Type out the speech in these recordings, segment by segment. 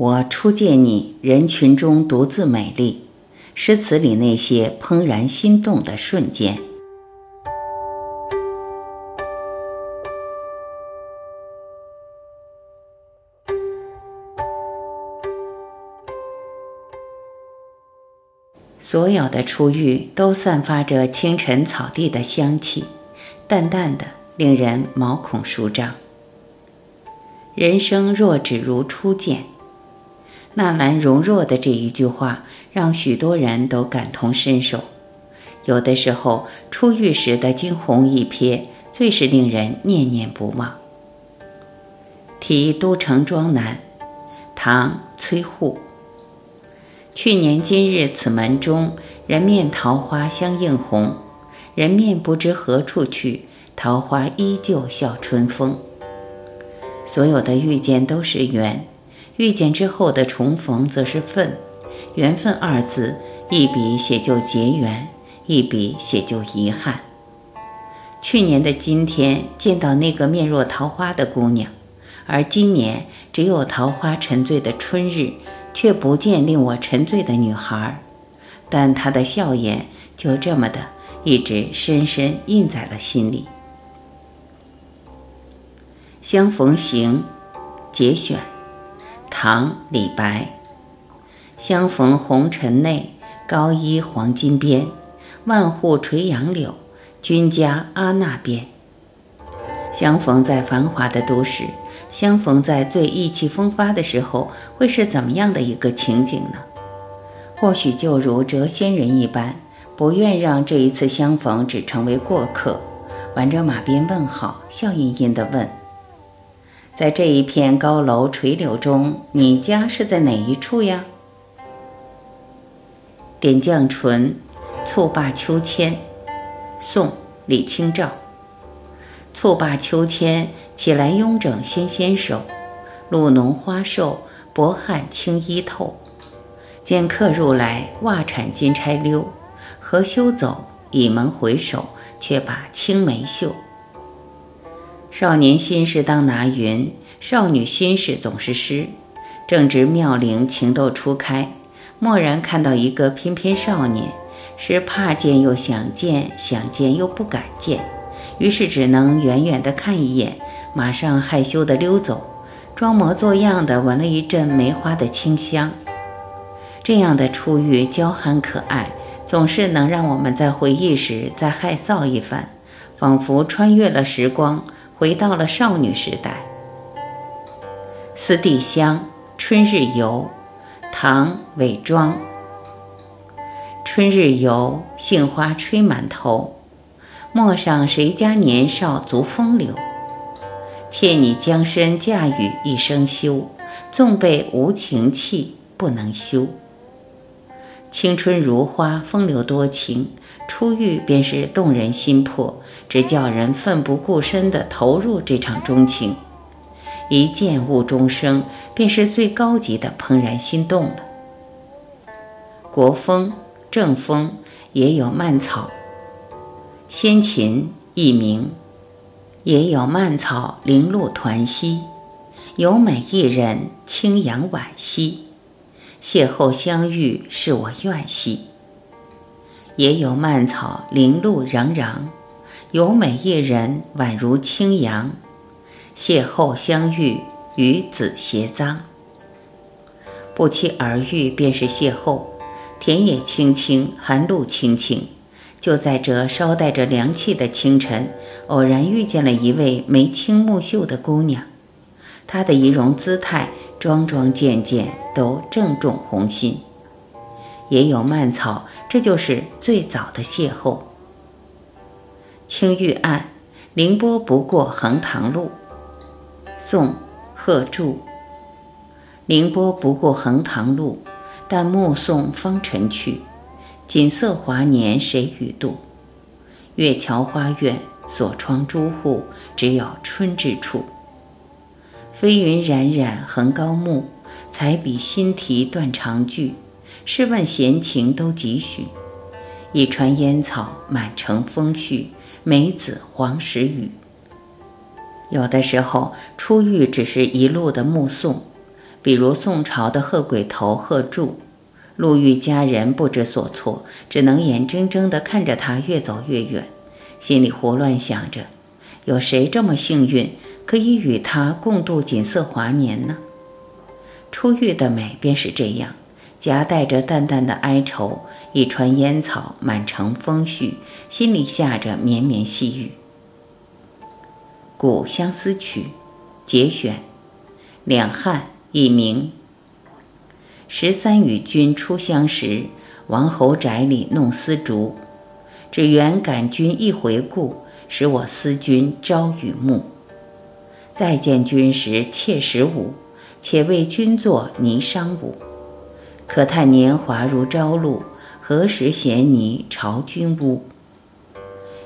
我初见你，人群中独自美丽。诗词里那些怦然心动的瞬间。所有的初遇都散发着清晨草地的香气，淡淡的，令人毛孔舒张。人生若只如初见，纳兰容若的这一句话让许多人都感同身受。有的时候，初遇时的惊鸿一瞥，最是令人念念不忘。题都城庄南，唐·崔护。去年今日此门中，人面桃花相映红。人面不知何处去，桃花依旧笑春风。所有的遇见都是缘，遇见之后的重逢则是份。缘分二字，一笔写就结缘，一笔写就遗憾。去年的今天见到那个面若桃花的姑娘，而今年只有桃花沉醉的春日。却不见令我沉醉的女孩，但她的笑颜就这么的一直深深印在了心里。相逢行，节选，唐·李白。相逢红尘内，高衣黄金边，万户垂杨柳，君家阿那边。相逢在繁华的都市。相逢在最意气风发的时候，会是怎么样的一个情景呢？或许就如谪仙人一般，不愿让这一次相逢只成为过客，挽着马鞭问好，笑吟吟地问：“在这一片高楼垂柳中，你家是在哪一处呀？”点绛唇，蹴罢秋千。宋·李清照。蹴罢秋千。起来，慵整纤纤手，露浓花瘦，薄汗轻衣透。见客入来，袜铲金钗溜。何羞走？倚门回首，却把青梅嗅。少年心事当拿云，少女心事总是诗。正值妙龄情窦初开，蓦然看到一个翩翩少年，是怕见又想见，想见又不敢见，于是只能远远地看一眼。马上害羞地溜走，装模作样地闻了一阵梅花的清香。这样的初遇娇憨可爱，总是能让我们在回忆时再害臊一番，仿佛穿越了时光，回到了少女时代。思地香《春日游》，唐·韦庄。春日游，杏花吹满头，陌上谁家年少足风流。妾你将身嫁与一生休，纵被无情弃，不能休。青春如花，风流多情，初遇便是动人心魄，只叫人奋不顾身地投入这场钟情。一见误终生，便是最高级的怦然心动了。国风、正风也有蔓草，先秦佚名。也有蔓草零露团兮，有美一人清扬婉兮，邂逅相遇是我愿兮。也有蔓草零露攘攘，有美一人宛如清扬，邂逅相遇与子偕臧。不期而遇便是邂逅，田野青青，寒露清清。就在这稍带着凉气的清晨，偶然遇见了一位眉清目秀的姑娘，她的仪容姿态、桩桩件件都正中红心。也有蔓草，这就是最早的邂逅。青玉案，凌波不过横塘路。宋·贺铸。凌波不过横塘路，但目送芳尘去。锦瑟华年谁与度？月桥花院，锁窗朱户，只有春之处。飞云冉冉横高木，彩笔新题断肠句。试问闲情都几许？一川烟草满城风絮，梅子黄时雨。有的时候，初遇只是一路的目送，比如宋朝的贺鬼头贺铸，陆遇家人不知所措，只能眼睁睁地看着他越走越远，心里胡乱想着：有谁这么幸运，可以与他共度锦瑟华年呢？初遇的美便是这样，夹带着淡淡的哀愁，一川烟草，满城风絮，心里下着绵绵细雨。《古相思曲》节选，两汉。一名。十三与君初相识，王侯宅里弄丝竹。只缘感君一回顾，使我思君朝与暮。再见君时妾十五，且为君作霓裳舞。可叹年华如朝露，何时衔泥巢君屋？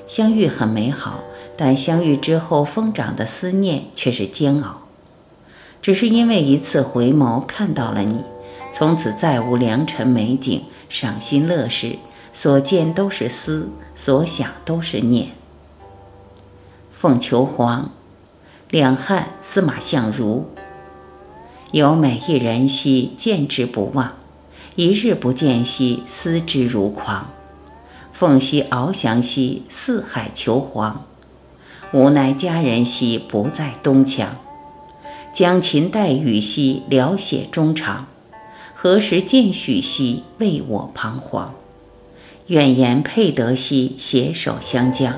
相遇很美好，但相遇之后疯长的思念却是煎熬。只是因为一次回眸看到了你，从此再无良辰美景、赏心乐事，所见都是思，所想都是念。凤求凰，两汉司马相如。有美一人兮，见之不忘；一日不见兮，思之如狂。凤兮翱翔兮，四海求凰。无奈佳人兮，不在东墙。将琴代雨兮，聊写衷肠。何时见许兮，为我彷徨。愿言配得兮，携手相将。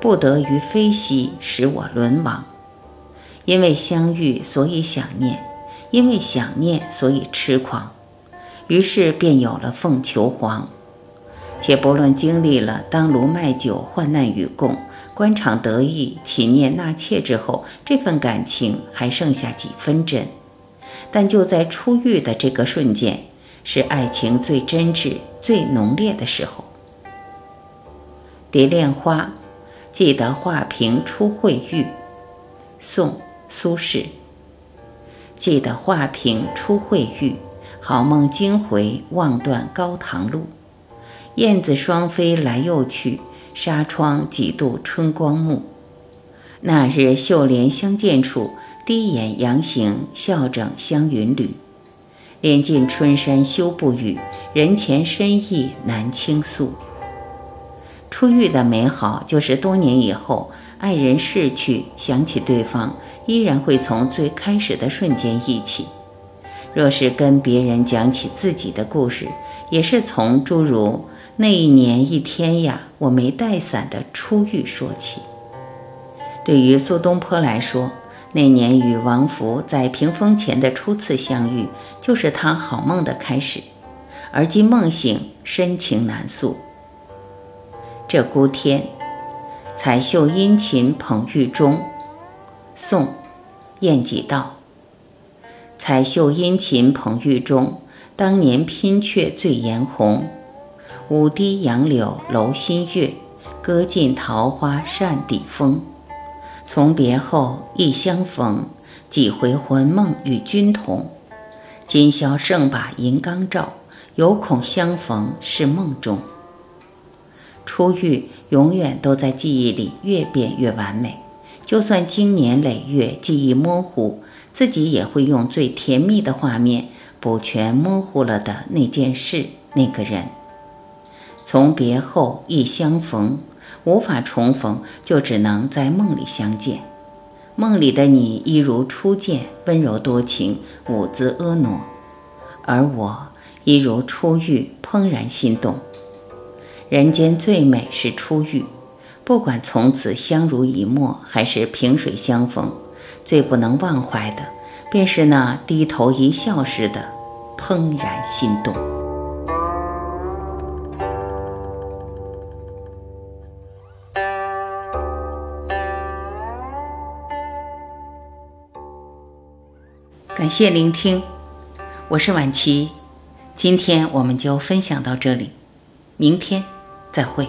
不得于飞兮，使我沦亡。因为相遇，所以想念；因为想念，所以痴狂。于是便有了凤求凰。且不论经历了当卢卖酒，患难与共。官场得意，起念纳妾之后，这份感情还剩下几分真？但就在初遇的这个瞬间，是爱情最真挚、最浓烈的时候。蝶恋花，记得画屏初会遇。宋·苏轼。记得画屏初会遇，好梦惊回望断高堂路。燕子双飞来又去。纱窗几度春光暮，那日绣帘相见处，低掩杨行，笑整香云缕。帘尽春山休不语，人前深意难倾诉。初遇的美好，就是多年以后，爱人逝去，想起对方，依然会从最开始的瞬间忆起。若是跟别人讲起自己的故事，也是从诸如。那一年一天呀，我没带伞的初遇说起。对于苏东坡来说，那年与王弗在屏风前的初次相遇，就是他好梦的开始。而今梦醒，深情难诉。这孤天，彩袖殷勤捧玉钟。宋，晏几道。彩绣殷勤捧玉钟，当年拼却最颜红。舞堤杨柳楼新月，歌尽桃花扇底风。从别后，忆相逢，几回魂梦与君同。今宵胜把银缸照，犹恐相逢是梦中。初遇永远都在记忆里越变越完美，就算经年累月记忆模糊，自己也会用最甜蜜的画面补全模糊了的那件事、那个人。从别后，一相逢，无法重逢，就只能在梦里相见。梦里的你，一如初见，温柔多情，舞姿婀娜；而我，一如初遇，怦然心动。人间最美是初遇，不管从此相濡以沫，还是萍水相逢，最不能忘怀的，便是那低头一笑时的怦然心动。感谢聆听，我是婉琪，今天我们就分享到这里，明天再会。